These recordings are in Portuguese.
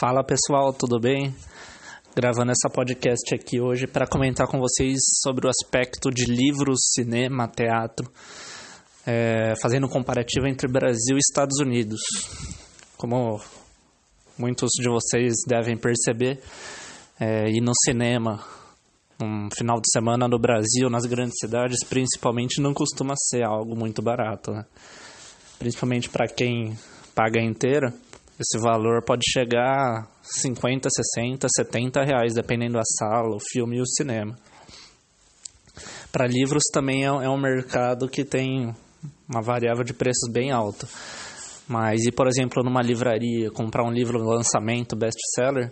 Fala pessoal, tudo bem? Gravando essa podcast aqui hoje para comentar com vocês sobre o aspecto de livros, cinema, teatro, é, fazendo um comparativo entre Brasil e Estados Unidos. Como muitos de vocês devem perceber, é, no cinema um final de semana no Brasil, nas grandes cidades, principalmente, não costuma ser algo muito barato, né? Principalmente para quem paga inteira esse valor pode chegar a 50, 60, 70 reais, dependendo da sala, o filme e o cinema. Para livros também é, um mercado que tem uma variável de preços bem alta. Mas e por exemplo numa livraria comprar um livro lançamento best-seller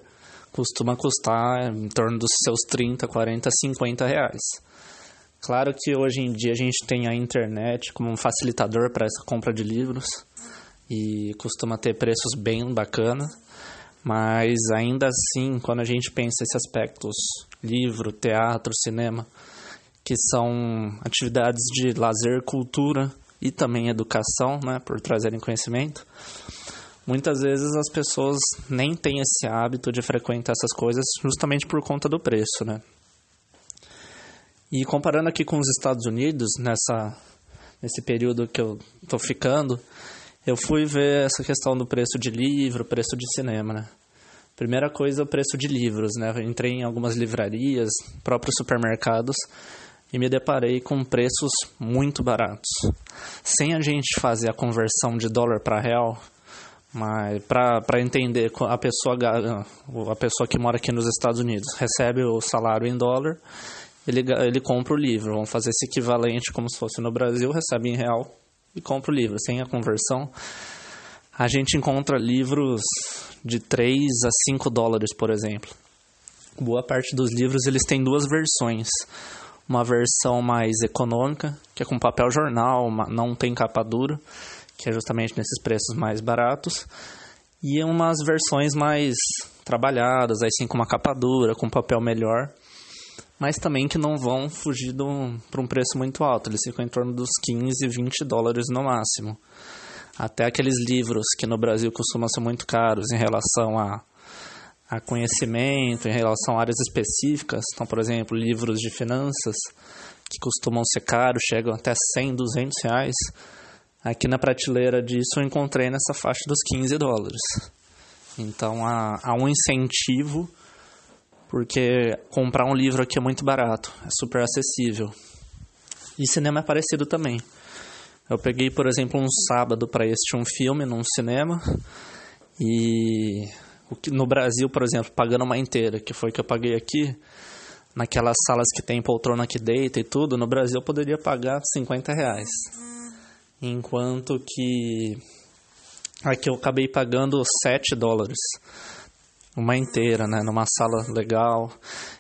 costuma custar em torno dos seus 30, 40, 50 reais. Claro que hoje em dia a gente tem a internet como um facilitador para essa compra de livros e costuma ter preços bem bacanas, mas ainda assim, quando a gente pensa esses aspectos, livro, teatro, cinema, que são atividades de lazer, cultura e também educação, né, por trazerem conhecimento, muitas vezes as pessoas nem têm esse hábito de frequentar essas coisas justamente por conta do preço, né? E comparando aqui com os Estados Unidos, nessa, nesse período que eu tô ficando, eu fui ver essa questão do preço de livro, preço de cinema, né? Primeira coisa, o preço de livros, né? Eu entrei em algumas livrarias, próprios supermercados e me deparei com preços muito baratos. Sem a gente fazer a conversão de dólar para real, mas para entender a pessoa a pessoa que mora aqui nos Estados Unidos recebe o salário em dólar, ele ele compra o livro, vamos fazer esse equivalente como se fosse no Brasil, recebe em real, e compra o livro. Sem a conversão, a gente encontra livros de 3 a 5 dólares, por exemplo. Boa parte dos livros eles têm duas versões. Uma versão mais econômica, que é com papel jornal, não tem capa dura, que é justamente nesses preços mais baratos. E umas versões mais trabalhadas, aí sim com uma capa dura, com papel melhor mas também que não vão fugir para um preço muito alto. Eles ficam em torno dos 15, 20 dólares no máximo. Até aqueles livros que no Brasil costumam ser muito caros em relação a, a conhecimento, em relação a áreas específicas. Então, por exemplo, livros de finanças que costumam ser caros, chegam até 100, 200 reais. Aqui na prateleira disso eu encontrei nessa faixa dos 15 dólares. Então há, há um incentivo porque comprar um livro aqui é muito barato, é super acessível. E cinema é parecido também. Eu peguei, por exemplo, um sábado para assistir um filme num cinema e no Brasil, por exemplo, pagando uma inteira, que foi que eu paguei aqui, naquelas salas que tem poltrona que deita e tudo, no Brasil eu poderia pagar 50 reais. Enquanto que aqui eu acabei pagando 7 dólares uma inteira, né, numa sala legal.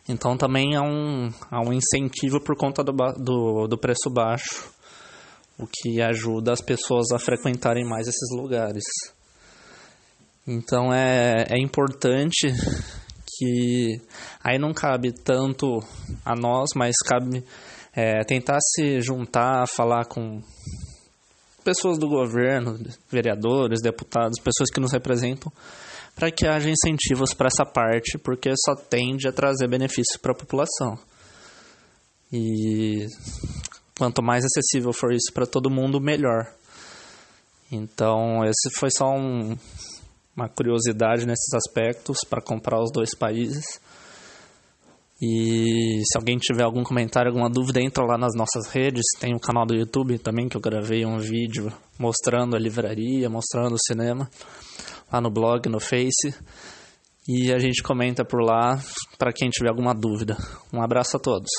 Então também há um, há um incentivo por conta do, do, do preço baixo, o que ajuda as pessoas a frequentarem mais esses lugares. Então é, é importante que aí não cabe tanto a nós, mas cabe é, tentar se juntar, falar com pessoas do governo, vereadores, deputados, pessoas que nos representam, para que haja incentivos para essa parte, porque só tende a trazer benefícios para a população. E quanto mais acessível for isso para todo mundo, melhor. Então, esse foi só um, uma curiosidade nesses aspectos para comprar os dois países. E se alguém tiver algum comentário, alguma dúvida, entra lá nas nossas redes. Tem o canal do YouTube também, que eu gravei um vídeo mostrando a livraria, mostrando o cinema lá no blog, no Face. E a gente comenta por lá para quem tiver alguma dúvida. Um abraço a todos.